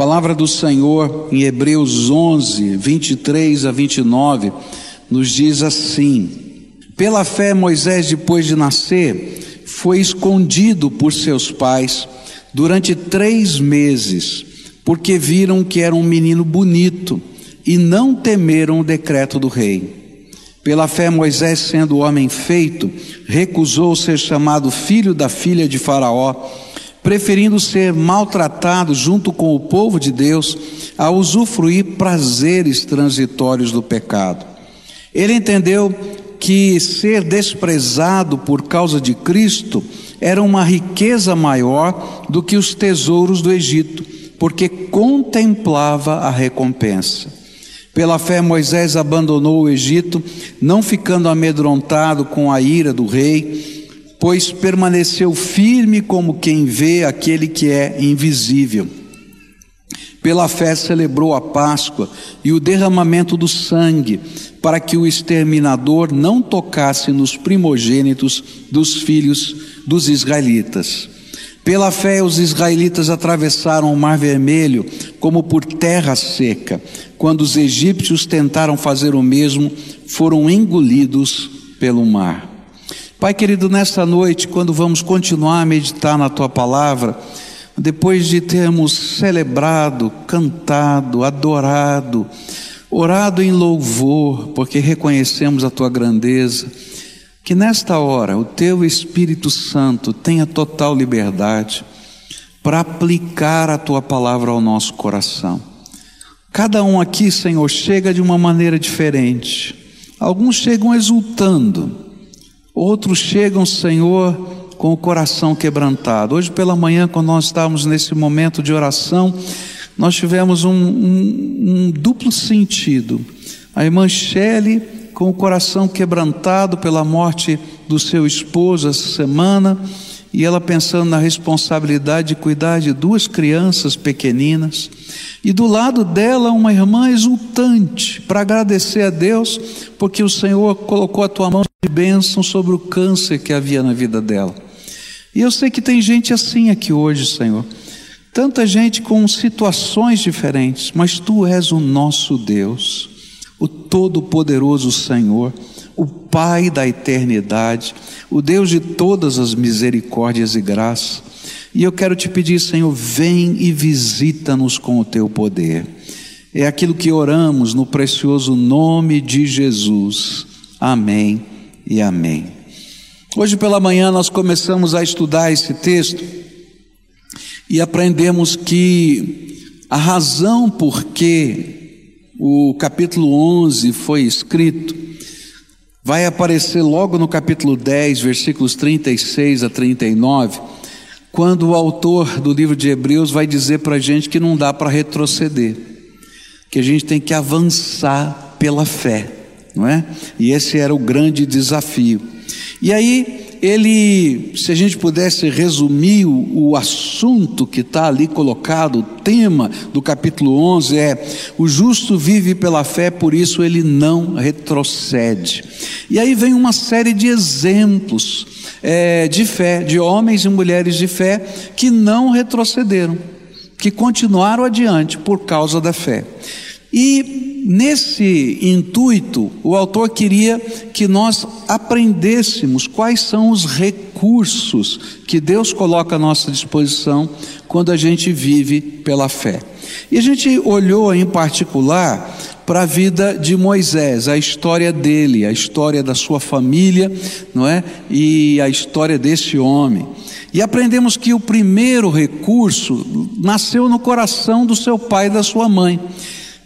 palavra do Senhor em Hebreus 11, 23 a 29, nos diz assim: Pela fé, Moisés, depois de nascer, foi escondido por seus pais durante três meses, porque viram que era um menino bonito e não temeram o decreto do rei. Pela fé, Moisés, sendo homem feito, recusou ser chamado filho da filha de Faraó, preferindo ser maltratado junto com o povo de Deus a usufruir prazeres transitórios do pecado. Ele entendeu que ser desprezado por causa de Cristo era uma riqueza maior do que os tesouros do Egito, porque contemplava a recompensa. Pela fé, Moisés abandonou o Egito, não ficando amedrontado com a ira do rei, pois permaneceu firme como quem vê aquele que é invisível. Pela fé celebrou a Páscoa e o derramamento do sangue, para que o exterminador não tocasse nos primogênitos dos filhos dos israelitas. Pela fé, os israelitas atravessaram o Mar Vermelho como por terra seca. Quando os egípcios tentaram fazer o mesmo, foram engolidos pelo mar. Pai querido, nesta noite, quando vamos continuar a meditar na tua palavra, depois de termos celebrado, cantado, adorado, orado em louvor, porque reconhecemos a tua grandeza, que nesta hora o teu Espírito Santo tenha total liberdade para aplicar a tua palavra ao nosso coração. Cada um aqui, Senhor, chega de uma maneira diferente. Alguns chegam exultando, outros chegam, Senhor, com o coração quebrantado. Hoje pela manhã, quando nós estávamos nesse momento de oração, nós tivemos um, um, um duplo sentido. A irmã Shelley com o coração quebrantado pela morte do seu esposo essa semana, e ela pensando na responsabilidade de cuidar de duas crianças pequeninas, e do lado dela uma irmã exultante para agradecer a Deus, porque o Senhor colocou a tua mão de bênção sobre o câncer que havia na vida dela. E eu sei que tem gente assim aqui hoje, Senhor. Tanta gente com situações diferentes, mas tu és o nosso Deus o Todo-Poderoso Senhor, o Pai da eternidade, o Deus de todas as misericórdias e graças. E eu quero te pedir, Senhor, vem e visita-nos com o teu poder. É aquilo que oramos no precioso nome de Jesus. Amém e amém. Hoje pela manhã nós começamos a estudar esse texto e aprendemos que a razão por que o capítulo 11 foi escrito, vai aparecer logo no capítulo 10, versículos 36 a 39, quando o autor do livro de Hebreus vai dizer para a gente que não dá para retroceder, que a gente tem que avançar pela fé, não é? E esse era o grande desafio. E aí ele, se a gente pudesse resumir o, o assunto que está ali colocado, o tema do capítulo 11 é: o justo vive pela fé, por isso ele não retrocede. E aí vem uma série de exemplos é, de fé, de homens e mulheres de fé que não retrocederam, que continuaram adiante por causa da fé. E nesse intuito, o autor queria que nós aprendêssemos quais são os recursos que Deus coloca à nossa disposição quando a gente vive pela fé. E a gente olhou em particular para a vida de Moisés, a história dele, a história da sua família, não é? E a história desse homem. E aprendemos que o primeiro recurso nasceu no coração do seu pai e da sua mãe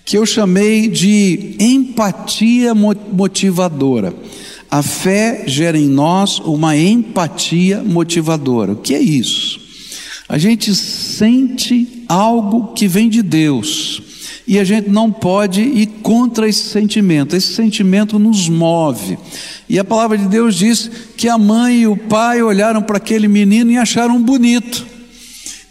que eu chamei de empatia motivadora. A fé gera em nós uma empatia motivadora. O que é isso? A gente sente algo que vem de Deus e a gente não pode ir contra esse sentimento. Esse sentimento nos move. E a palavra de Deus diz que a mãe e o pai olharam para aquele menino e acharam bonito.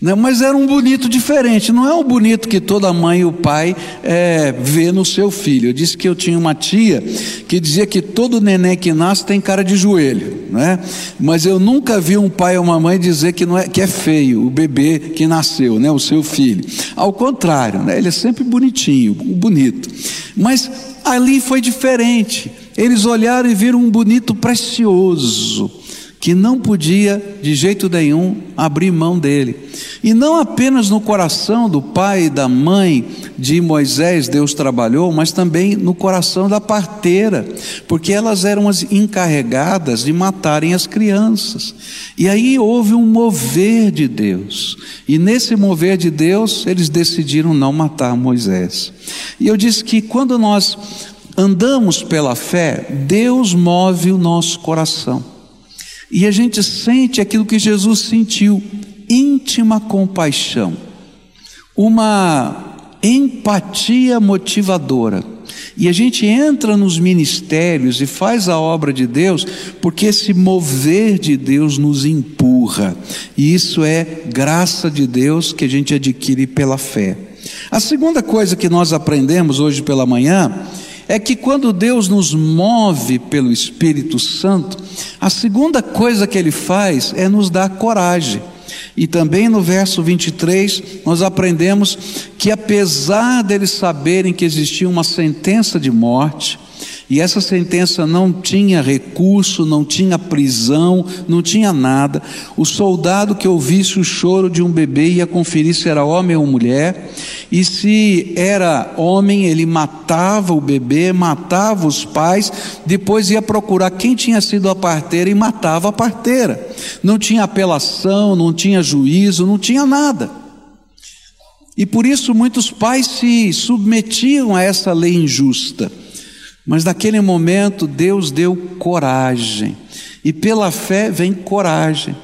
Né? Mas era um bonito diferente, não é o bonito que toda mãe e o pai é, vê no seu filho. Eu disse que eu tinha uma tia que dizia que todo neném que nasce tem cara de joelho, né? mas eu nunca vi um pai ou uma mãe dizer que, não é, que é feio o bebê que nasceu, né? o seu filho. Ao contrário, né? ele é sempre bonitinho, bonito. Mas ali foi diferente. Eles olharam e viram um bonito precioso que não podia de jeito nenhum abrir mão dele. E não apenas no coração do pai e da mãe de Moisés Deus trabalhou, mas também no coração da parteira, porque elas eram as encarregadas de matarem as crianças. E aí houve um mover de Deus. E nesse mover de Deus, eles decidiram não matar Moisés. E eu disse que quando nós andamos pela fé, Deus move o nosso coração. E a gente sente aquilo que Jesus sentiu: íntima compaixão, uma empatia motivadora. E a gente entra nos ministérios e faz a obra de Deus, porque esse mover de Deus nos empurra. E isso é graça de Deus que a gente adquire pela fé. A segunda coisa que nós aprendemos hoje pela manhã é que quando Deus nos move pelo Espírito Santo, a segunda coisa que ele faz é nos dar coragem. E também no verso 23, nós aprendemos que apesar deles saberem que existia uma sentença de morte, e essa sentença não tinha recurso, não tinha prisão, não tinha nada. O soldado que ouvisse o choro de um bebê ia conferir se era homem ou mulher, e se era homem, ele matava o bebê, matava os pais, depois ia procurar quem tinha sido a parteira e matava a parteira. Não tinha apelação, não tinha juízo, não tinha nada. E por isso muitos pais se submetiam a essa lei injusta. Mas naquele momento Deus deu coragem, e pela fé vem coragem.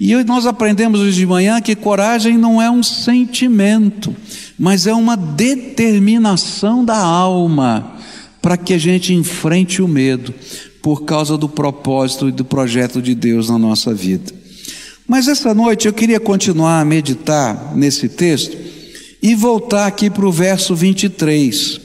E nós aprendemos hoje de manhã que coragem não é um sentimento, mas é uma determinação da alma para que a gente enfrente o medo, por causa do propósito e do projeto de Deus na nossa vida. Mas essa noite eu queria continuar a meditar nesse texto e voltar aqui para o verso 23.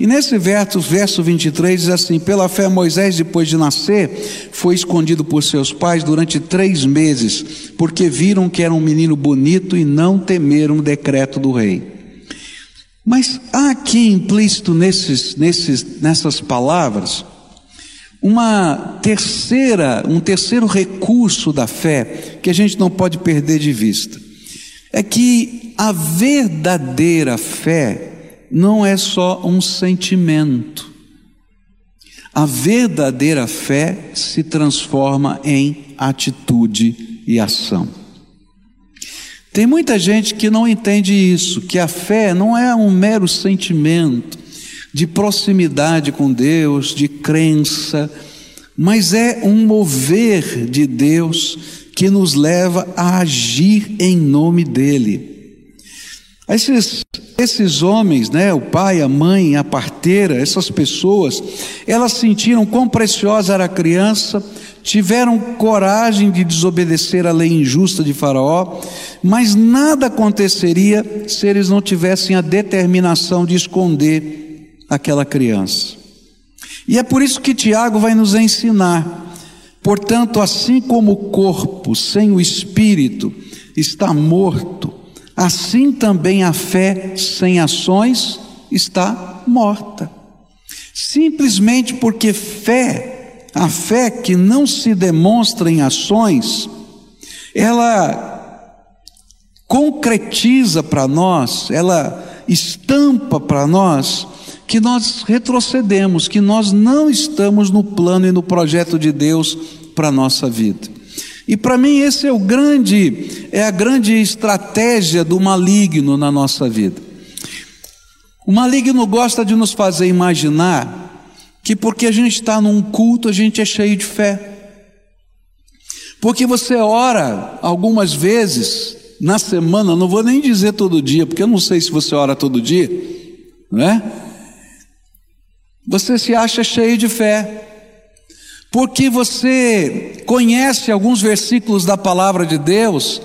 E nesse verso, verso 23 diz assim: Pela fé, Moisés, depois de nascer, foi escondido por seus pais durante três meses, porque viram que era um menino bonito e não temeram o decreto do rei. Mas há aqui implícito nesses, nesses, nessas palavras uma terceira, um terceiro recurso da fé que a gente não pode perder de vista. É que a verdadeira fé não é só um sentimento. A verdadeira fé se transforma em atitude e ação. Tem muita gente que não entende isso, que a fé não é um mero sentimento de proximidade com Deus, de crença, mas é um mover de Deus que nos leva a agir em nome dEle. Esses, esses homens, né, o pai, a mãe, a parteira, essas pessoas, elas sentiram quão preciosa era a criança, tiveram coragem de desobedecer a lei injusta de Faraó, mas nada aconteceria se eles não tivessem a determinação de esconder aquela criança. E é por isso que Tiago vai nos ensinar. Portanto, assim como o corpo sem o espírito está morto, assim também a fé sem ações está morta. Simplesmente porque fé, a fé que não se demonstra em ações, ela concretiza para nós, ela estampa para nós que nós retrocedemos, que nós não estamos no plano e no projeto de Deus para a nossa vida. E para mim esse é o grande, é a grande estratégia do maligno na nossa vida. O maligno gosta de nos fazer imaginar que porque a gente está num culto a gente é cheio de fé. Porque você ora algumas vezes na semana, não vou nem dizer todo dia, porque eu não sei se você ora todo dia, não é? Você se acha cheio de fé porque você conhece alguns versículos da palavra de Deus,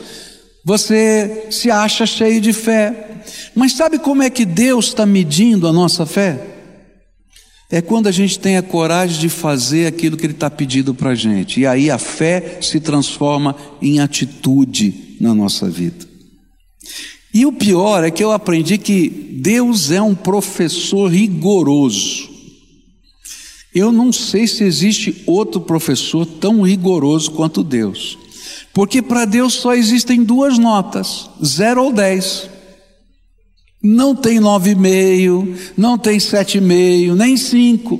Você se acha cheio de fé. Mas sabe como é que Deus está medindo a nossa fé? É quando a gente tem a coragem de fazer aquilo que Ele está pedindo para a gente. E aí a fé se transforma em atitude na nossa vida. E o pior é que eu aprendi que Deus é um professor rigoroso. Eu não sei se existe outro professor tão rigoroso quanto Deus. Porque para Deus só existem duas notas, zero ou dez. Não tem nove e meio, não tem sete e meio, nem cinco.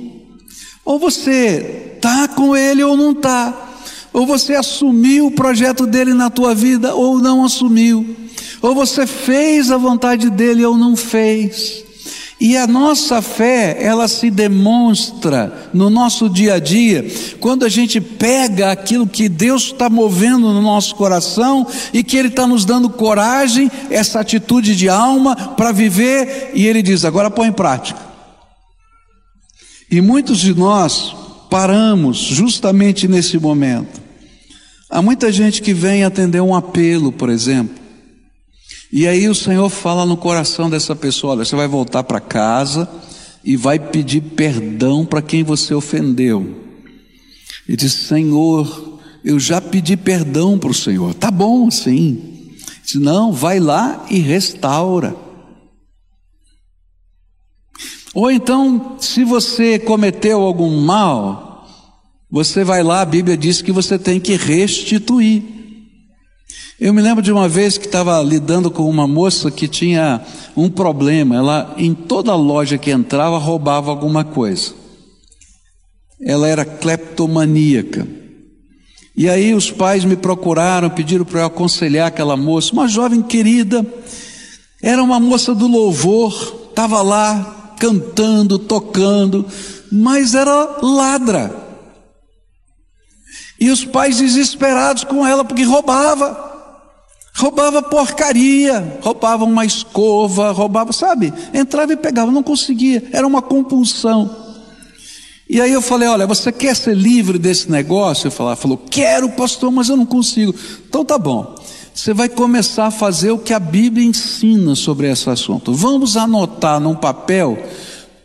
Ou você tá com Ele ou não tá. Ou você assumiu o projeto dele na tua vida ou não assumiu. Ou você fez a vontade dele ou não fez. E a nossa fé, ela se demonstra no nosso dia a dia, quando a gente pega aquilo que Deus está movendo no nosso coração e que Ele está nos dando coragem, essa atitude de alma para viver, e Ele diz: agora põe em prática. E muitos de nós paramos justamente nesse momento. Há muita gente que vem atender um apelo, por exemplo. E aí o Senhor fala no coração dessa pessoa: olha, você vai voltar para casa e vai pedir perdão para quem você ofendeu. E diz: Senhor, eu já pedi perdão para o Senhor. Tá bom, sim. Diz: não, vai lá e restaura. Ou então, se você cometeu algum mal, você vai lá, a Bíblia diz que você tem que restituir. Eu me lembro de uma vez que estava lidando com uma moça que tinha um problema. Ela, em toda loja que entrava, roubava alguma coisa. Ela era cleptomaníaca. E aí os pais me procuraram, pediram para eu aconselhar aquela moça, uma jovem querida, era uma moça do louvor, estava lá cantando, tocando, mas era ladra. E os pais desesperados com ela porque roubava. Roubava porcaria, roubava uma escova, roubava, sabe? Entrava e pegava, não conseguia, era uma compulsão. E aí eu falei: Olha, você quer ser livre desse negócio? Eu falei, falou: Quero, pastor, mas eu não consigo. Então tá bom. Você vai começar a fazer o que a Bíblia ensina sobre esse assunto. Vamos anotar num papel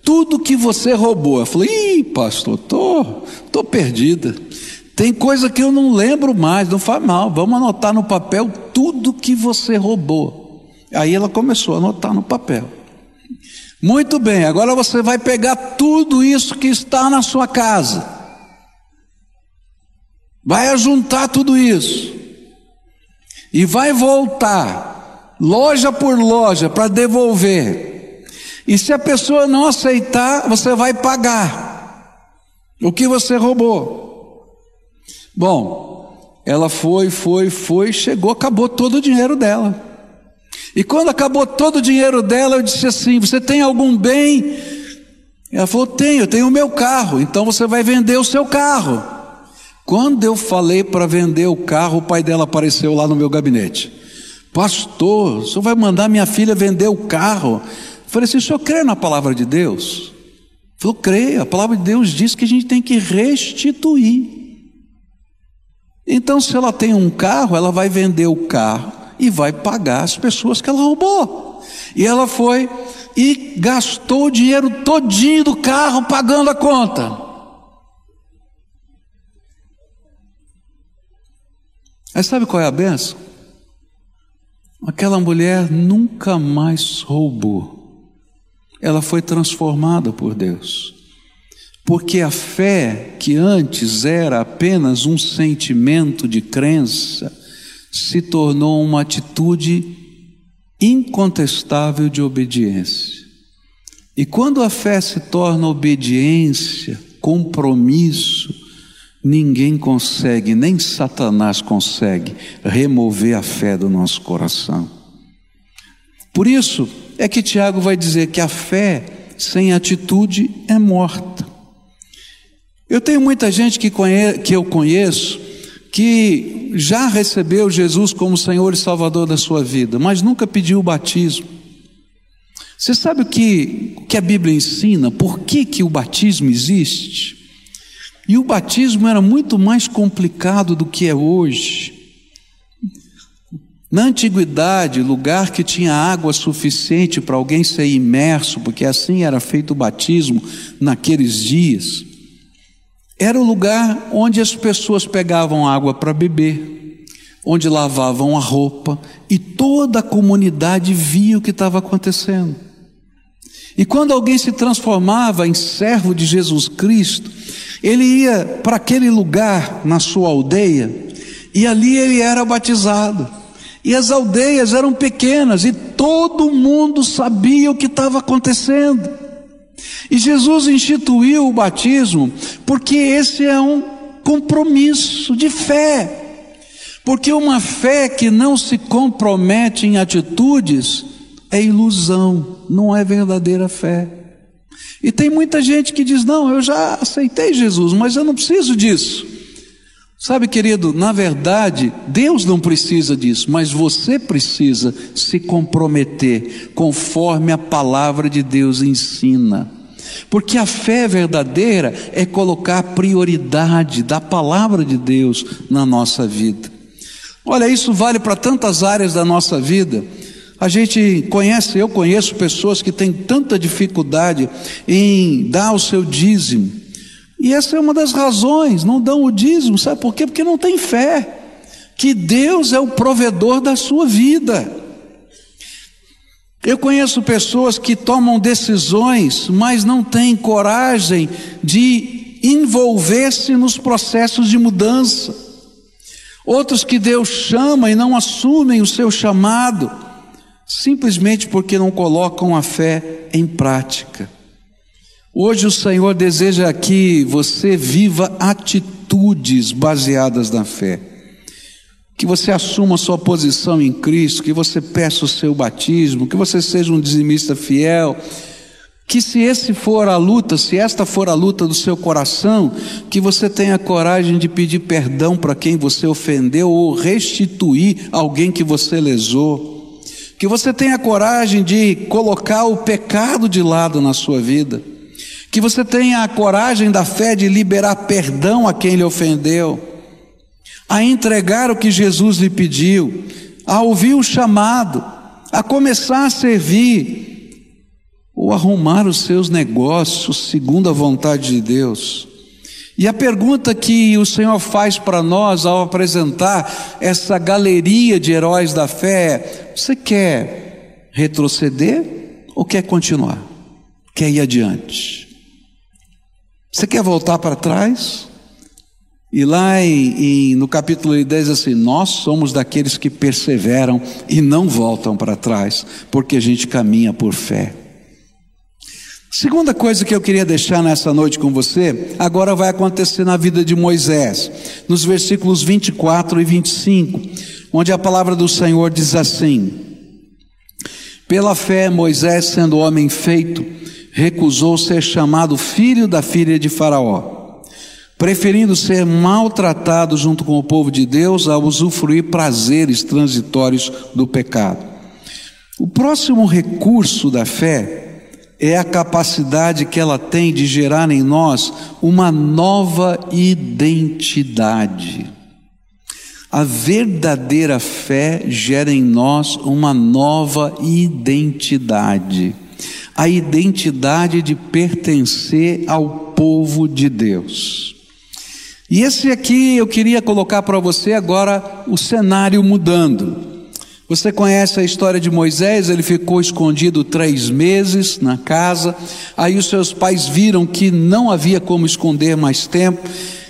tudo que você roubou. Eu falei: Ih, pastor, tô, tô perdida. Tem coisa que eu não lembro mais, não faz mal. Vamos anotar no papel tudo que você roubou. Aí ela começou a anotar no papel. Muito bem, agora você vai pegar tudo isso que está na sua casa. Vai ajuntar tudo isso. E vai voltar, loja por loja, para devolver. E se a pessoa não aceitar, você vai pagar o que você roubou. Bom, ela foi, foi, foi, chegou, acabou todo o dinheiro dela. E quando acabou todo o dinheiro dela, eu disse assim: Você tem algum bem? Ela falou: Tenho, tenho o meu carro, então você vai vender o seu carro. Quando eu falei para vender o carro, o pai dela apareceu lá no meu gabinete. Pastor, o senhor vai mandar minha filha vender o carro? Eu falei assim: o senhor crê na palavra de Deus? Ele falou: creio, a palavra de Deus diz que a gente tem que restituir. Então, se ela tem um carro, ela vai vender o carro e vai pagar as pessoas que ela roubou. E ela foi e gastou o dinheiro todinho do carro pagando a conta. Aí sabe qual é a benção? Aquela mulher nunca mais roubou. Ela foi transformada por Deus. Porque a fé, que antes era apenas um sentimento de crença, se tornou uma atitude incontestável de obediência. E quando a fé se torna obediência, compromisso, ninguém consegue, nem Satanás consegue, remover a fé do nosso coração. Por isso é que Tiago vai dizer que a fé sem atitude é morta. Eu tenho muita gente que, conhe... que eu conheço que já recebeu Jesus como Senhor e Salvador da sua vida, mas nunca pediu o batismo. Você sabe o que, que a Bíblia ensina? Por que, que o batismo existe? E o batismo era muito mais complicado do que é hoje. Na antiguidade, lugar que tinha água suficiente para alguém ser imerso, porque assim era feito o batismo naqueles dias, era o lugar onde as pessoas pegavam água para beber, onde lavavam a roupa e toda a comunidade via o que estava acontecendo. E quando alguém se transformava em servo de Jesus Cristo, ele ia para aquele lugar na sua aldeia e ali ele era batizado. E as aldeias eram pequenas e todo mundo sabia o que estava acontecendo. E Jesus instituiu o batismo porque esse é um compromisso de fé. Porque uma fé que não se compromete em atitudes é ilusão, não é verdadeira fé. E tem muita gente que diz: Não, eu já aceitei Jesus, mas eu não preciso disso. Sabe, querido, na verdade, Deus não precisa disso, mas você precisa se comprometer conforme a palavra de Deus ensina. Porque a fé verdadeira é colocar a prioridade da palavra de Deus na nossa vida. Olha, isso vale para tantas áreas da nossa vida. A gente conhece, eu conheço pessoas que têm tanta dificuldade em dar o seu dízimo. E essa é uma das razões, não dão o dízimo, sabe por quê? Porque não tem fé, que Deus é o provedor da sua vida. Eu conheço pessoas que tomam decisões, mas não têm coragem de envolver-se nos processos de mudança. Outros que Deus chama e não assumem o seu chamado, simplesmente porque não colocam a fé em prática. Hoje o Senhor deseja que você viva atitudes baseadas na fé. Que você assuma sua posição em Cristo, que você peça o seu batismo, que você seja um dizimista fiel. Que se esse for a luta, se esta for a luta do seu coração, que você tenha coragem de pedir perdão para quem você ofendeu ou restituir alguém que você lesou. Que você tenha coragem de colocar o pecado de lado na sua vida que você tenha a coragem da fé de liberar perdão a quem lhe ofendeu, a entregar o que Jesus lhe pediu, a ouvir o chamado, a começar a servir, ou arrumar os seus negócios segundo a vontade de Deus. E a pergunta que o Senhor faz para nós ao apresentar essa galeria de heróis da fé você quer retroceder ou quer continuar? Quer ir adiante? Você quer voltar para trás? E lá em, em, no capítulo 10 assim: Nós somos daqueles que perseveram e não voltam para trás, porque a gente caminha por fé. Segunda coisa que eu queria deixar nessa noite com você, agora vai acontecer na vida de Moisés, nos versículos 24 e 25, onde a palavra do Senhor diz assim: Pela fé, Moisés, sendo homem feito, recusou ser chamado filho da filha de Faraó, preferindo ser maltratado junto com o povo de Deus a usufruir prazeres transitórios do pecado. O próximo recurso da fé é a capacidade que ela tem de gerar em nós uma nova identidade. A verdadeira fé gera em nós uma nova identidade a identidade de pertencer ao povo de Deus. E esse aqui eu queria colocar para você agora o cenário mudando. Você conhece a história de Moisés, ele ficou escondido três meses na casa, aí os seus pais viram que não havia como esconder mais tempo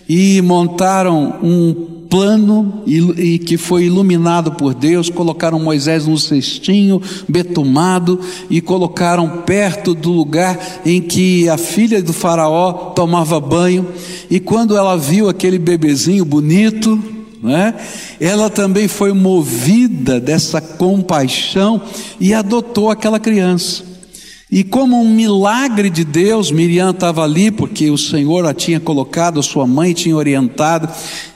e montaram um plano e, que foi iluminado por Deus, colocaram Moisés num cestinho betumado e colocaram perto do lugar em que a filha do faraó tomava banho, e quando ela viu aquele bebezinho bonito, né, ela também foi movida dessa compaixão e adotou aquela criança. E como um milagre de Deus, Miriam estava ali, porque o Senhor a tinha colocado, a sua mãe tinha orientado.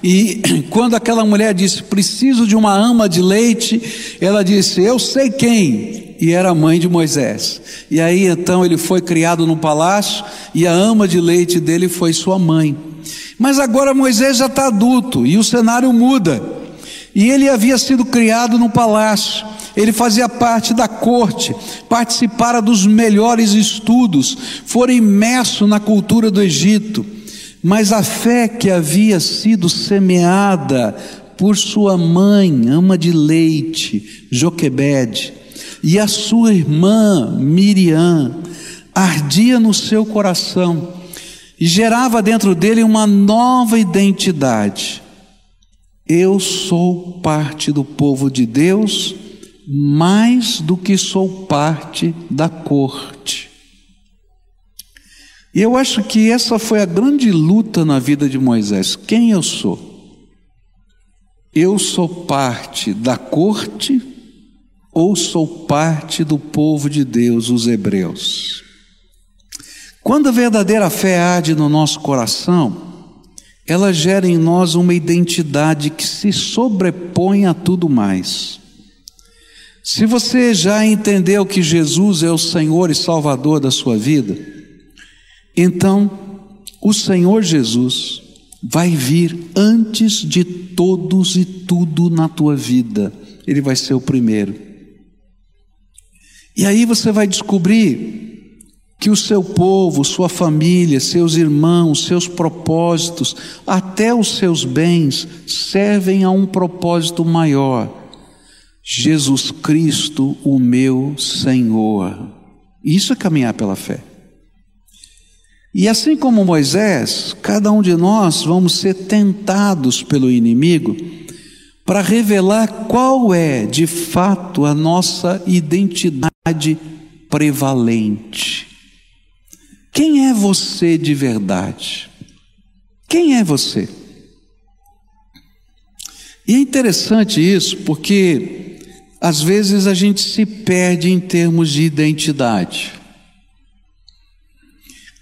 E quando aquela mulher disse: Preciso de uma ama de leite, ela disse: Eu sei quem. E era a mãe de Moisés. E aí então ele foi criado no palácio, e a ama de leite dele foi sua mãe. Mas agora Moisés já está adulto, e o cenário muda. E ele havia sido criado no palácio, ele fazia parte da corte, participara dos melhores estudos, fora imerso na cultura do Egito. Mas a fé que havia sido semeada por sua mãe, ama de leite, Joquebede, e a sua irmã Miriam, ardia no seu coração e gerava dentro dele uma nova identidade. Eu sou parte do povo de Deus mais do que sou parte da corte. E eu acho que essa foi a grande luta na vida de Moisés. Quem eu sou? Eu sou parte da corte ou sou parte do povo de Deus, os hebreus? Quando a verdadeira fé arde no nosso coração, ela gera em nós uma identidade que se sobrepõe a tudo mais. Se você já entendeu que Jesus é o Senhor e Salvador da sua vida, então o Senhor Jesus vai vir antes de todos e tudo na tua vida. Ele vai ser o primeiro. E aí você vai descobrir que o seu povo, sua família, seus irmãos, seus propósitos, até os seus bens, servem a um propósito maior. Jesus Cristo, o meu Senhor. Isso é caminhar pela fé. E assim como Moisés, cada um de nós vamos ser tentados pelo inimigo para revelar qual é, de fato, a nossa identidade prevalente. Quem é você de verdade? Quem é você? E é interessante isso porque às vezes a gente se perde em termos de identidade.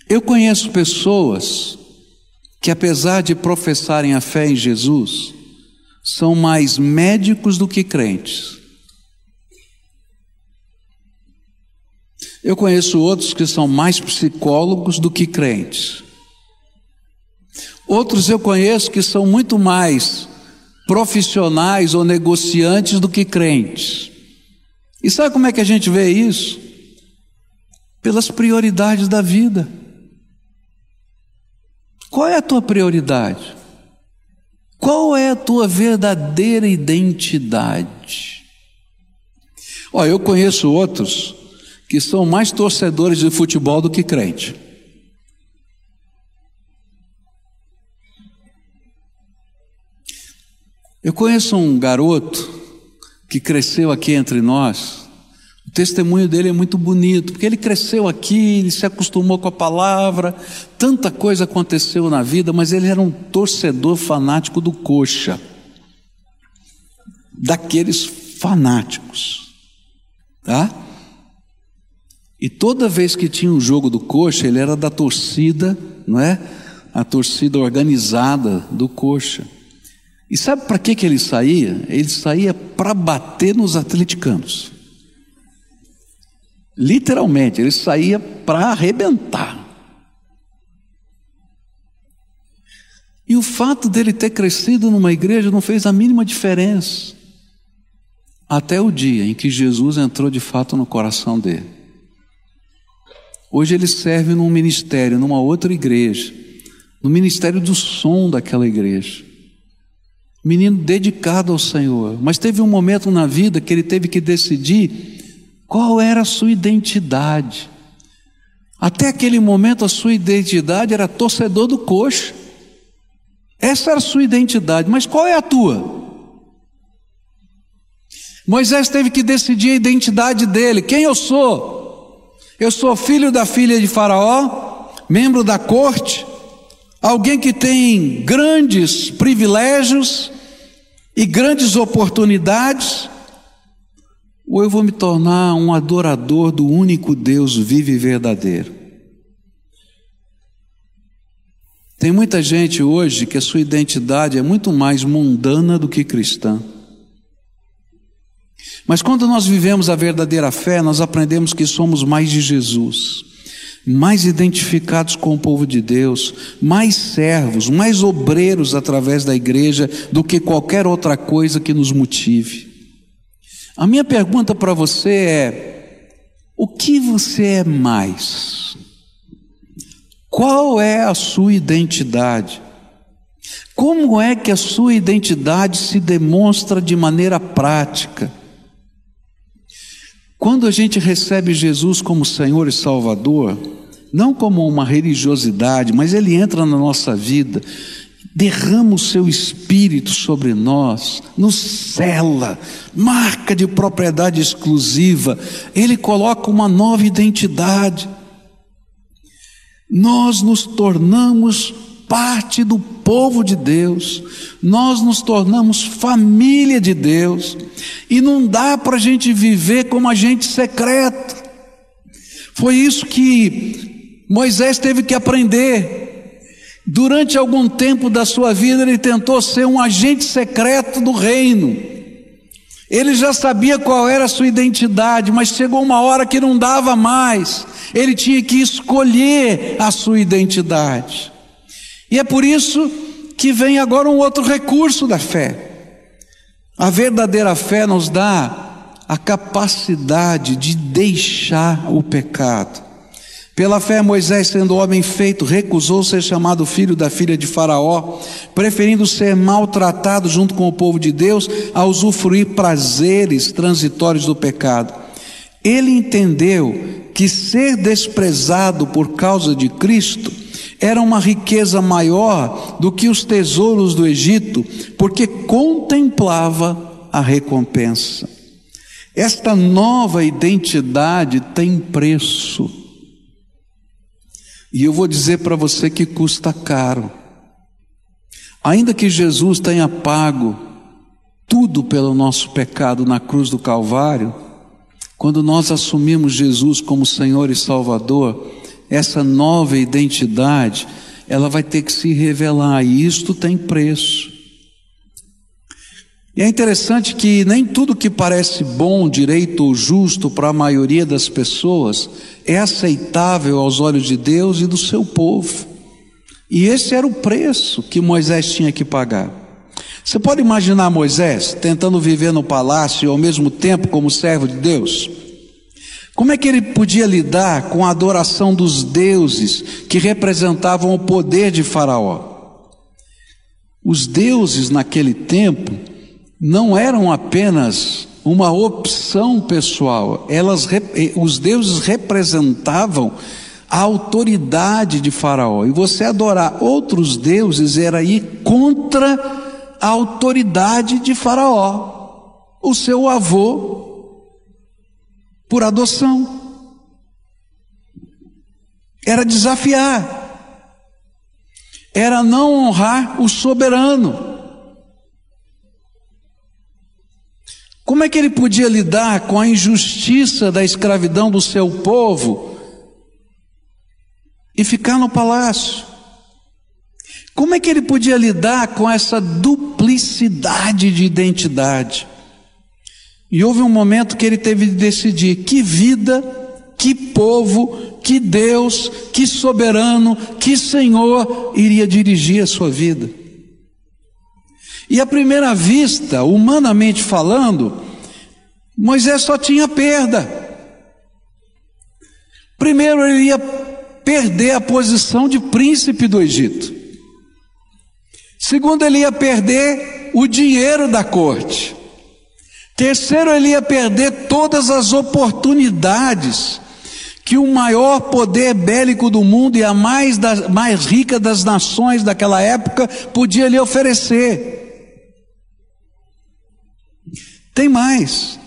Eu conheço pessoas que, apesar de professarem a fé em Jesus, são mais médicos do que crentes. Eu conheço outros que são mais psicólogos do que crentes. Outros eu conheço que são muito mais profissionais ou negociantes do que crentes. E sabe como é que a gente vê isso? Pelas prioridades da vida. Qual é a tua prioridade? Qual é a tua verdadeira identidade? Ó, eu conheço outros que são mais torcedores de futebol do que crente. Eu conheço um garoto que cresceu aqui entre nós. O testemunho dele é muito bonito, porque ele cresceu aqui, ele se acostumou com a palavra, tanta coisa aconteceu na vida, mas ele era um torcedor fanático do coxa. Daqueles fanáticos. Tá? E toda vez que tinha um jogo do Coxa, ele era da torcida, não é? A torcida organizada do Coxa. E sabe para que, que ele saía? Ele saía para bater nos atleticanos. Literalmente, ele saía para arrebentar. E o fato dele ter crescido numa igreja não fez a mínima diferença. Até o dia em que Jesus entrou de fato no coração dele. Hoje ele serve num ministério, numa outra igreja, no ministério do som daquela igreja. Menino dedicado ao Senhor, mas teve um momento na vida que ele teve que decidir qual era a sua identidade. Até aquele momento a sua identidade era torcedor do coxa. Essa era a sua identidade, mas qual é a tua? Moisés teve que decidir a identidade dele, quem eu sou? Eu sou filho da filha de Faraó, membro da corte, alguém que tem grandes privilégios e grandes oportunidades, ou eu vou me tornar um adorador do único Deus vivo e verdadeiro? Tem muita gente hoje que a sua identidade é muito mais mundana do que cristã. Mas quando nós vivemos a verdadeira fé, nós aprendemos que somos mais de Jesus. Mais identificados com o povo de Deus, mais servos, mais obreiros através da igreja do que qualquer outra coisa que nos motive. A minha pergunta para você é: o que você é mais? Qual é a sua identidade? Como é que a sua identidade se demonstra de maneira prática? Quando a gente recebe Jesus como Senhor e Salvador, não como uma religiosidade, mas Ele entra na nossa vida, derrama o seu espírito sobre nós, nos cela, marca de propriedade exclusiva, Ele coloca uma nova identidade. Nós nos tornamos parte do povo de Deus, nós nos tornamos família de Deus, e não dá para a gente viver como agente secreto. Foi isso que Moisés teve que aprender. Durante algum tempo da sua vida, ele tentou ser um agente secreto do reino. Ele já sabia qual era a sua identidade, mas chegou uma hora que não dava mais. Ele tinha que escolher a sua identidade. E é por isso que vem agora um outro recurso da fé. A verdadeira fé nos dá a capacidade de deixar o pecado. Pela fé, Moisés, sendo homem feito, recusou ser chamado filho da filha de Faraó, preferindo ser maltratado junto com o povo de Deus a usufruir prazeres transitórios do pecado. Ele entendeu que ser desprezado por causa de Cristo era uma riqueza maior do que os tesouros do Egito, porque contemplava a recompensa. Esta nova identidade tem preço. E eu vou dizer para você que custa caro. Ainda que Jesus tenha pago tudo pelo nosso pecado na cruz do Calvário, quando nós assumimos Jesus como Senhor e Salvador, essa nova identidade, ela vai ter que se revelar, e isto tem preço. E é interessante que nem tudo que parece bom, direito ou justo para a maioria das pessoas é aceitável aos olhos de Deus e do seu povo. E esse era o preço que Moisés tinha que pagar. Você pode imaginar Moisés tentando viver no palácio e ao mesmo tempo como servo de Deus? Como é que ele podia lidar com a adoração dos deuses que representavam o poder de Faraó? Os deuses naquele tempo não eram apenas uma opção pessoal, elas, eh, os deuses representavam a autoridade de Faraó. E você adorar outros deuses era ir contra a autoridade de Faraó. O seu avô por adoção. Era desafiar, era não honrar o soberano. Como é que ele podia lidar com a injustiça da escravidão do seu povo e ficar no palácio? Como é que ele podia lidar com essa duplicidade de identidade? E houve um momento que ele teve de decidir que vida, que povo, que Deus, que soberano, que Senhor iria dirigir a sua vida. E à primeira vista, humanamente falando, Moisés só tinha perda. Primeiro, ele ia perder a posição de príncipe do Egito. Segundo, ele ia perder o dinheiro da corte. Terceiro, ele ia perder todas as oportunidades que o maior poder bélico do mundo e a mais, mais rica das nações daquela época podia lhe oferecer. Tem mais.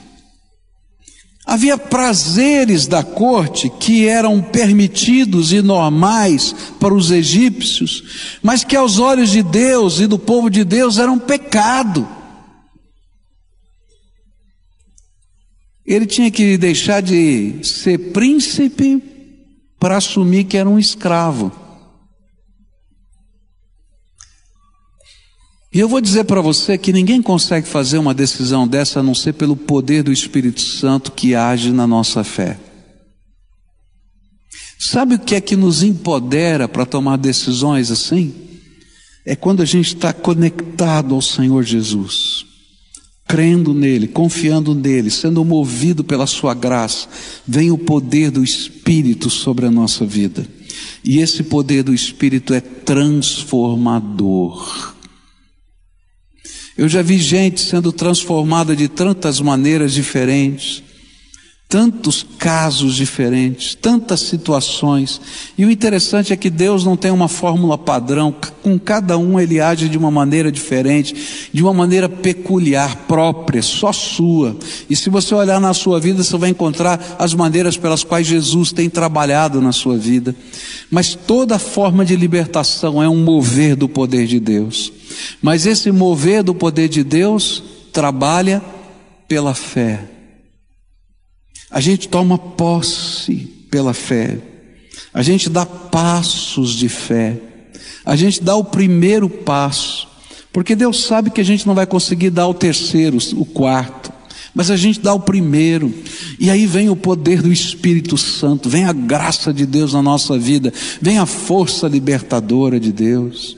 Havia prazeres da corte que eram permitidos e normais para os egípcios, mas que aos olhos de Deus e do povo de Deus eram pecado. Ele tinha que deixar de ser príncipe para assumir que era um escravo. E eu vou dizer para você que ninguém consegue fazer uma decisão dessa a não ser pelo poder do Espírito Santo que age na nossa fé. Sabe o que é que nos empodera para tomar decisões assim? É quando a gente está conectado ao Senhor Jesus, crendo nele, confiando nele, sendo movido pela Sua graça, vem o poder do Espírito sobre a nossa vida. E esse poder do Espírito é transformador. Eu já vi gente sendo transformada de tantas maneiras diferentes tantos casos diferentes, tantas situações. E o interessante é que Deus não tem uma fórmula padrão, com cada um ele age de uma maneira diferente, de uma maneira peculiar, própria, só sua. E se você olhar na sua vida, você vai encontrar as maneiras pelas quais Jesus tem trabalhado na sua vida. Mas toda forma de libertação é um mover do poder de Deus. Mas esse mover do poder de Deus trabalha pela fé. A gente toma posse pela fé. A gente dá passos de fé. A gente dá o primeiro passo. Porque Deus sabe que a gente não vai conseguir dar o terceiro, o quarto. Mas a gente dá o primeiro. E aí vem o poder do Espírito Santo, vem a graça de Deus na nossa vida, vem a força libertadora de Deus.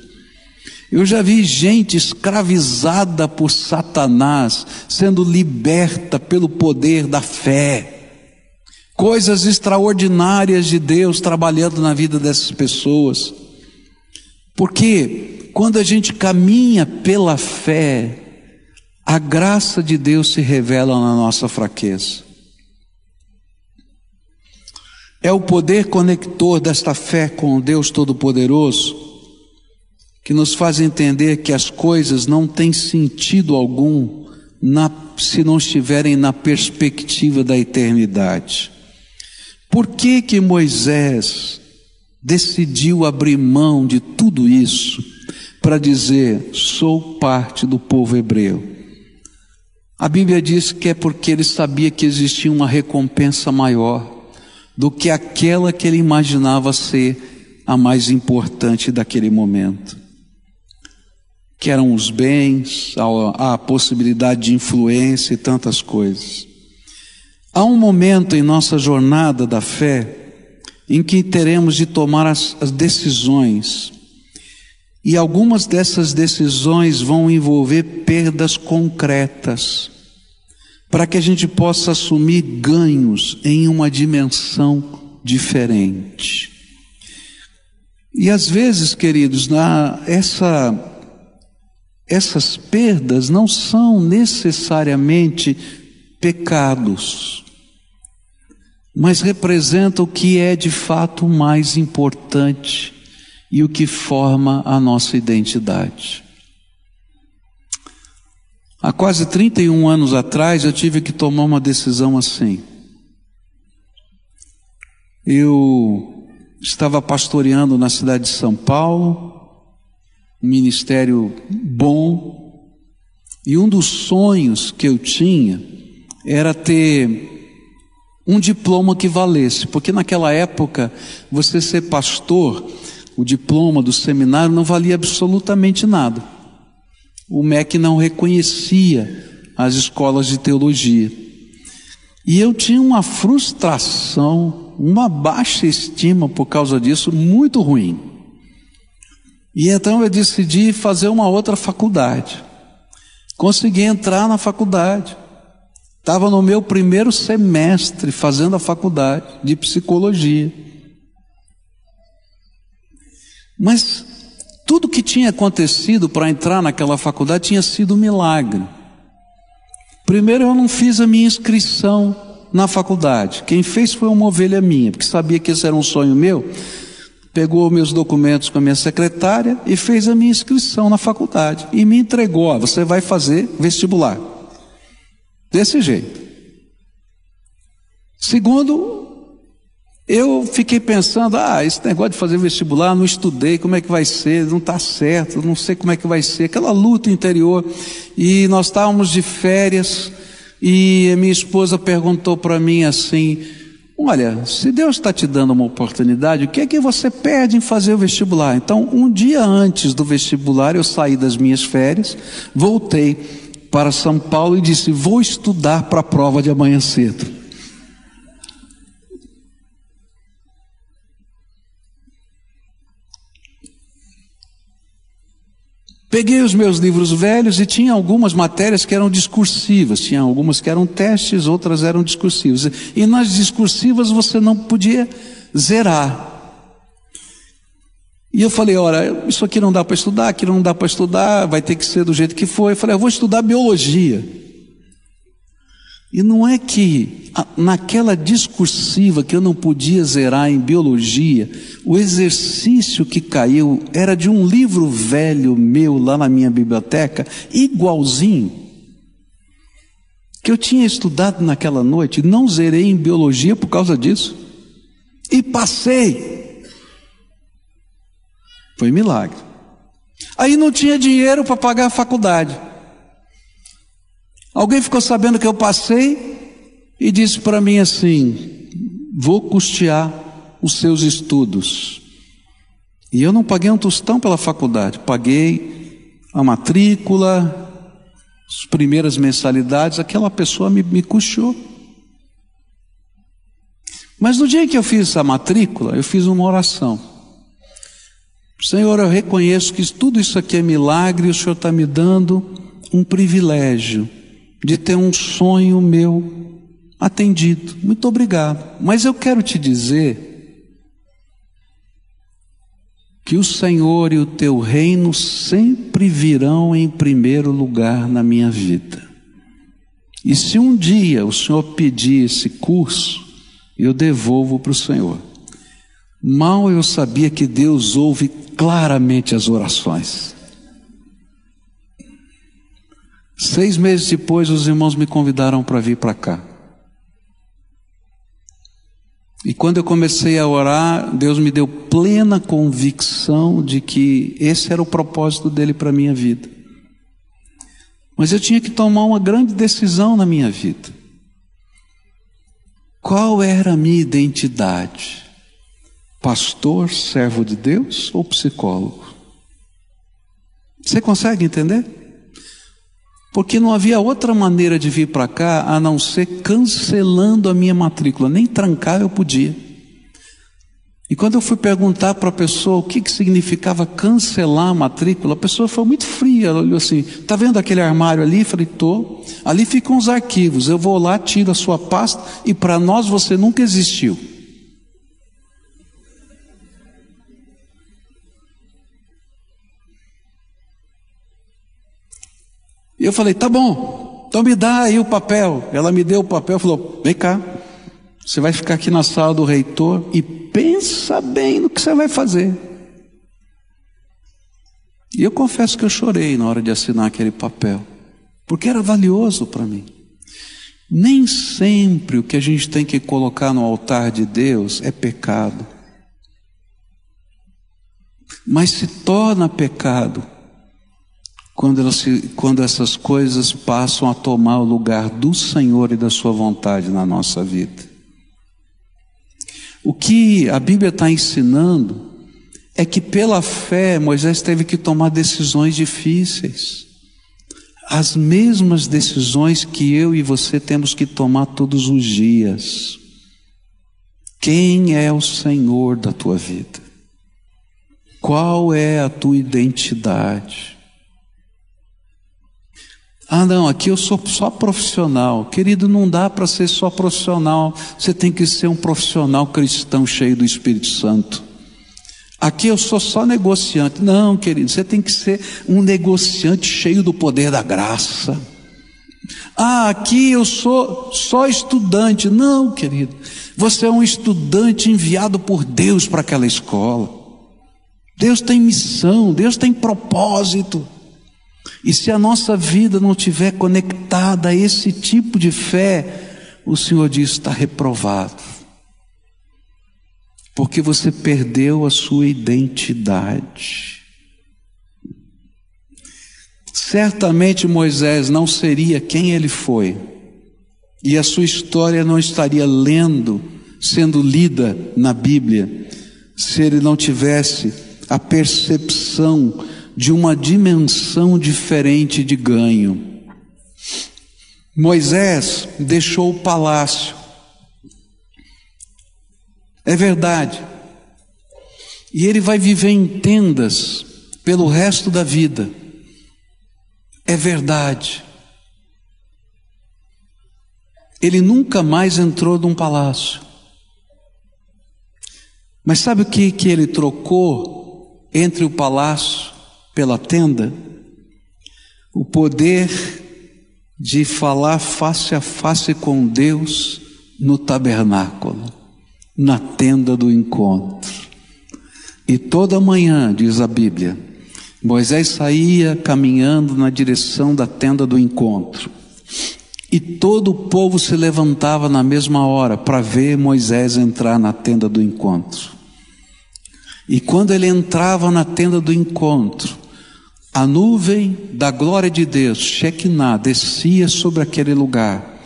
Eu já vi gente escravizada por Satanás sendo liberta pelo poder da fé coisas extraordinárias de Deus trabalhando na vida dessas pessoas. Porque quando a gente caminha pela fé, a graça de Deus se revela na nossa fraqueza. É o poder conector desta fé com o Deus Todo-Poderoso que nos faz entender que as coisas não têm sentido algum na, se não estiverem na perspectiva da eternidade. Por que que Moisés decidiu abrir mão de tudo isso para dizer: sou parte do povo hebreu? A Bíblia diz que é porque ele sabia que existia uma recompensa maior do que aquela que ele imaginava ser a mais importante daquele momento. Que eram os bens, a, a possibilidade de influência e tantas coisas. Há um momento em nossa jornada da fé em que teremos de tomar as, as decisões, e algumas dessas decisões vão envolver perdas concretas, para que a gente possa assumir ganhos em uma dimensão diferente. E às vezes, queridos, na, essa, essas perdas não são necessariamente pecados mas representa o que é de fato mais importante e o que forma a nossa identidade. Há quase 31 anos atrás eu tive que tomar uma decisão assim. Eu estava pastoreando na cidade de São Paulo, um ministério bom, e um dos sonhos que eu tinha era ter um diploma que valesse, porque naquela época você ser pastor, o diploma do seminário não valia absolutamente nada. O MEC não reconhecia as escolas de teologia. E eu tinha uma frustração, uma baixa estima por causa disso, muito ruim. E então eu decidi fazer uma outra faculdade. Consegui entrar na faculdade. Estava no meu primeiro semestre fazendo a faculdade de psicologia. Mas tudo que tinha acontecido para entrar naquela faculdade tinha sido um milagre. Primeiro, eu não fiz a minha inscrição na faculdade. Quem fez foi uma ovelha minha, porque sabia que esse era um sonho meu. Pegou meus documentos com a minha secretária e fez a minha inscrição na faculdade. E me entregou: ó, você vai fazer vestibular. Desse jeito. Segundo, eu fiquei pensando, ah, esse negócio de fazer vestibular, não estudei, como é que vai ser, não está certo, não sei como é que vai ser, aquela luta interior. E nós estávamos de férias e minha esposa perguntou para mim assim: Olha, se Deus está te dando uma oportunidade, o que é que você perde em fazer o vestibular? Então, um dia antes do vestibular, eu saí das minhas férias, voltei para São Paulo e disse: Vou estudar para a prova de amanhã cedo. Peguei os meus livros velhos e tinha algumas matérias que eram discursivas, tinha algumas que eram testes, outras eram discursivas. E nas discursivas você não podia zerar. E eu falei, olha, isso aqui não dá para estudar, aquilo não dá para estudar, vai ter que ser do jeito que for. Eu falei, eu vou estudar biologia. E não é que naquela discursiva que eu não podia zerar em biologia, o exercício que caiu era de um livro velho meu lá na minha biblioteca, igualzinho, que eu tinha estudado naquela noite, não zerei em biologia por causa disso, e passei. Foi milagre. Aí não tinha dinheiro para pagar a faculdade. Alguém ficou sabendo que eu passei e disse para mim assim: vou custear os seus estudos. E eu não paguei um tostão pela faculdade, paguei a matrícula, as primeiras mensalidades, aquela pessoa me, me custeou. Mas no dia que eu fiz essa matrícula, eu fiz uma oração. Senhor, eu reconheço que tudo isso aqui é milagre, e o Senhor está me dando um privilégio de ter um sonho meu atendido. Muito obrigado. Mas eu quero te dizer que o Senhor e o teu reino sempre virão em primeiro lugar na minha vida. E se um dia o Senhor pedir esse curso, eu devolvo para o Senhor. Mal eu sabia que Deus ouve claramente as orações. Seis meses depois, os irmãos me convidaram para vir para cá. E quando eu comecei a orar, Deus me deu plena convicção de que esse era o propósito dele para a minha vida. Mas eu tinha que tomar uma grande decisão na minha vida. Qual era a minha identidade? Pastor, servo de Deus ou psicólogo? Você consegue entender? porque não havia outra maneira de vir para cá a não ser cancelando a minha matrícula, nem trancar eu podia. E quando eu fui perguntar para a pessoa o que, que significava cancelar a matrícula, a pessoa foi muito fria, ela olhou assim, está vendo aquele armário ali? Falei, tô. Ali ficam os arquivos, eu vou lá, tiro a sua pasta e para nós você nunca existiu. Eu falei, tá bom, então me dá aí o papel. Ela me deu o papel, falou, vem cá, você vai ficar aqui na sala do reitor e pensa bem no que você vai fazer. E eu confesso que eu chorei na hora de assinar aquele papel, porque era valioso para mim. Nem sempre o que a gente tem que colocar no altar de Deus é pecado, mas se torna pecado quando, elas, quando essas coisas passam a tomar o lugar do Senhor e da Sua vontade na nossa vida. O que a Bíblia está ensinando é que pela fé Moisés teve que tomar decisões difíceis, as mesmas decisões que eu e você temos que tomar todos os dias. Quem é o Senhor da tua vida? Qual é a tua identidade? Ah, não, aqui eu sou só profissional. Querido, não dá para ser só profissional. Você tem que ser um profissional cristão cheio do Espírito Santo. Aqui eu sou só negociante. Não, querido, você tem que ser um negociante cheio do poder da graça. Ah, aqui eu sou só estudante. Não, querido. Você é um estudante enviado por Deus para aquela escola. Deus tem missão, Deus tem propósito. E se a nossa vida não estiver conectada a esse tipo de fé, o Senhor diz: está reprovado. Porque você perdeu a sua identidade. Certamente Moisés não seria quem ele foi, e a sua história não estaria lendo, sendo lida na Bíblia, se ele não tivesse a percepção de uma dimensão diferente de ganho. Moisés deixou o palácio. É verdade. E ele vai viver em tendas pelo resto da vida. é verdade. Ele nunca mais entrou num palácio. Mas sabe o que, que ele trocou entre o palácio pela tenda? O poder de falar face a face com Deus no tabernáculo, na tenda do encontro. E toda manhã, diz a Bíblia, Moisés saía caminhando na direção da tenda do encontro. E todo o povo se levantava na mesma hora para ver Moisés entrar na tenda do encontro. E quando ele entrava na tenda do encontro, a nuvem da glória de Deus, Shekinah, descia sobre aquele lugar.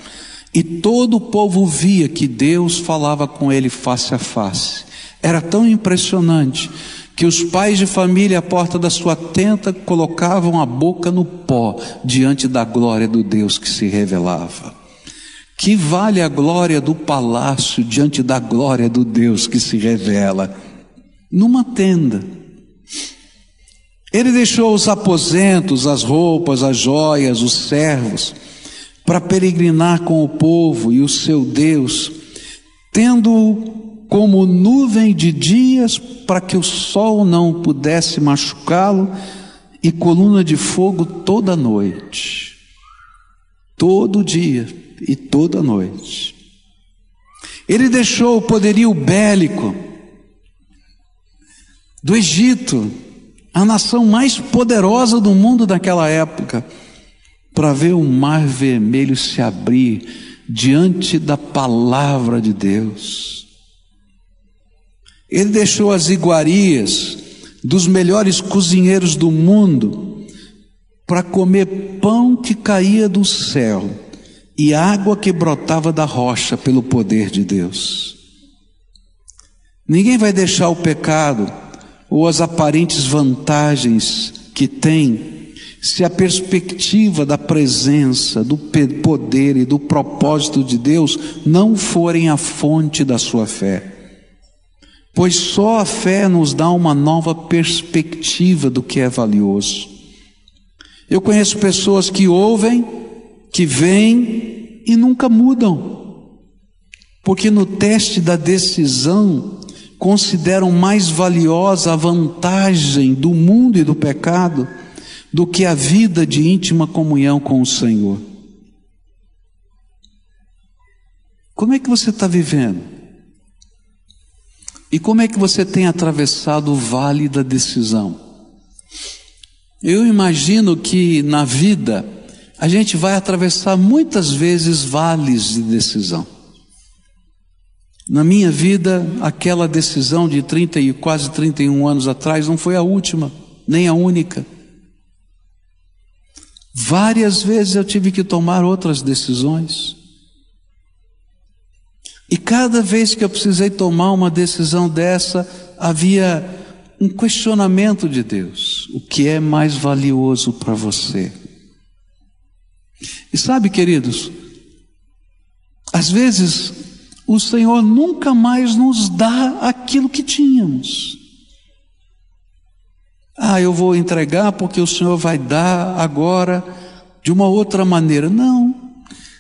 E todo o povo via que Deus falava com ele face a face. Era tão impressionante que os pais de família à porta da sua tenda colocavam a boca no pó diante da glória do Deus que se revelava. Que vale a glória do palácio diante da glória do Deus que se revela? numa tenda. Ele deixou os aposentos, as roupas, as joias, os servos, para peregrinar com o povo e o seu Deus, tendo como nuvem de dias para que o sol não pudesse machucá-lo e coluna de fogo toda noite. Todo dia e toda noite. Ele deixou o poderio bélico do Egito, a nação mais poderosa do mundo naquela época, para ver o mar vermelho se abrir diante da palavra de Deus. Ele deixou as iguarias dos melhores cozinheiros do mundo para comer pão que caía do céu e água que brotava da rocha pelo poder de Deus. Ninguém vai deixar o pecado ou as aparentes vantagens que tem, se a perspectiva da presença, do poder e do propósito de Deus não forem a fonte da sua fé. Pois só a fé nos dá uma nova perspectiva do que é valioso. Eu conheço pessoas que ouvem, que veem e nunca mudam, porque no teste da decisão consideram mais valiosa a vantagem do mundo e do pecado do que a vida de íntima comunhão com o Senhor. Como é que você está vivendo? E como é que você tem atravessado o vale da decisão? Eu imagino que na vida a gente vai atravessar muitas vezes vales de decisão. Na minha vida, aquela decisão de 30 e quase 31 anos atrás não foi a última, nem a única. Várias vezes eu tive que tomar outras decisões. E cada vez que eu precisei tomar uma decisão dessa, havia um questionamento de Deus: o que é mais valioso para você? E sabe, queridos, às vezes o Senhor nunca mais nos dá aquilo que tínhamos. Ah, eu vou entregar porque o Senhor vai dar agora de uma outra maneira. Não.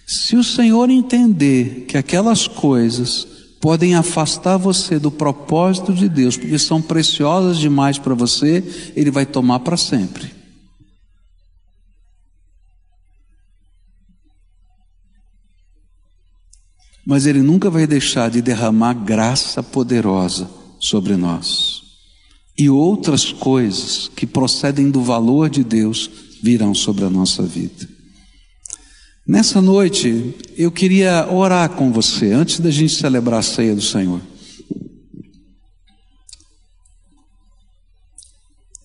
Se o Senhor entender que aquelas coisas podem afastar você do propósito de Deus, porque são preciosas demais para você, Ele vai tomar para sempre. Mas Ele nunca vai deixar de derramar graça poderosa sobre nós. E outras coisas que procedem do valor de Deus virão sobre a nossa vida. Nessa noite, eu queria orar com você, antes da gente celebrar a ceia do Senhor.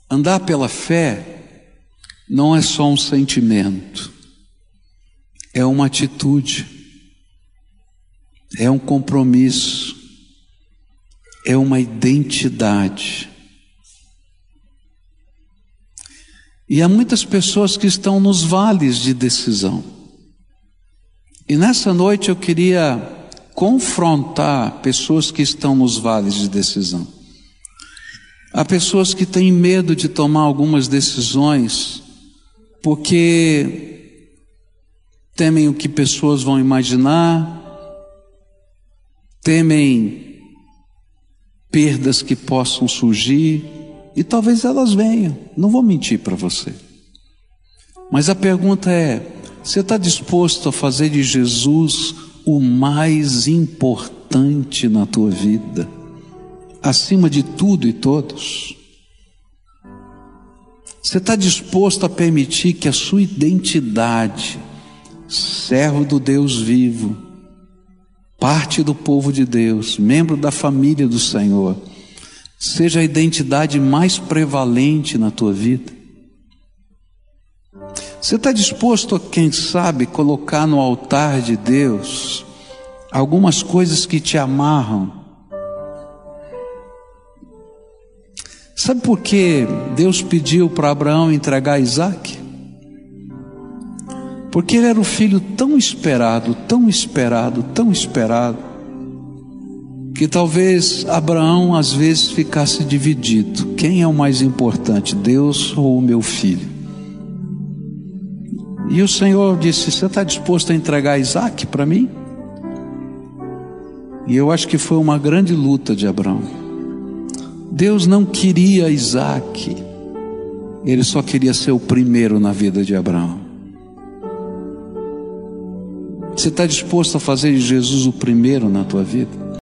Andar pela fé não é só um sentimento, é uma atitude é um compromisso, é uma identidade. E há muitas pessoas que estão nos vales de decisão. E nessa noite eu queria confrontar pessoas que estão nos vales de decisão. Há pessoas que têm medo de tomar algumas decisões porque temem o que pessoas vão imaginar, temem perdas que possam surgir, e talvez elas venham, não vou mentir para você. Mas a pergunta é: você está disposto a fazer de Jesus o mais importante na tua vida, acima de tudo e todos? Você está disposto a permitir que a sua identidade, servo do Deus vivo, parte do povo de Deus, membro da família do Senhor, seja a identidade mais prevalente na tua vida? Você está disposto a, quem sabe, colocar no altar de Deus algumas coisas que te amarram? Sabe por que Deus pediu para Abraão entregar Isaac? Porque ele era o filho tão esperado, tão esperado, tão esperado, que talvez Abraão às vezes ficasse dividido: quem é o mais importante, Deus ou o meu filho? E o Senhor disse: Você está disposto a entregar Isaac para mim? E eu acho que foi uma grande luta de Abraão. Deus não queria Isaac, ele só queria ser o primeiro na vida de Abraão. Você está disposto a fazer de Jesus o primeiro na tua vida?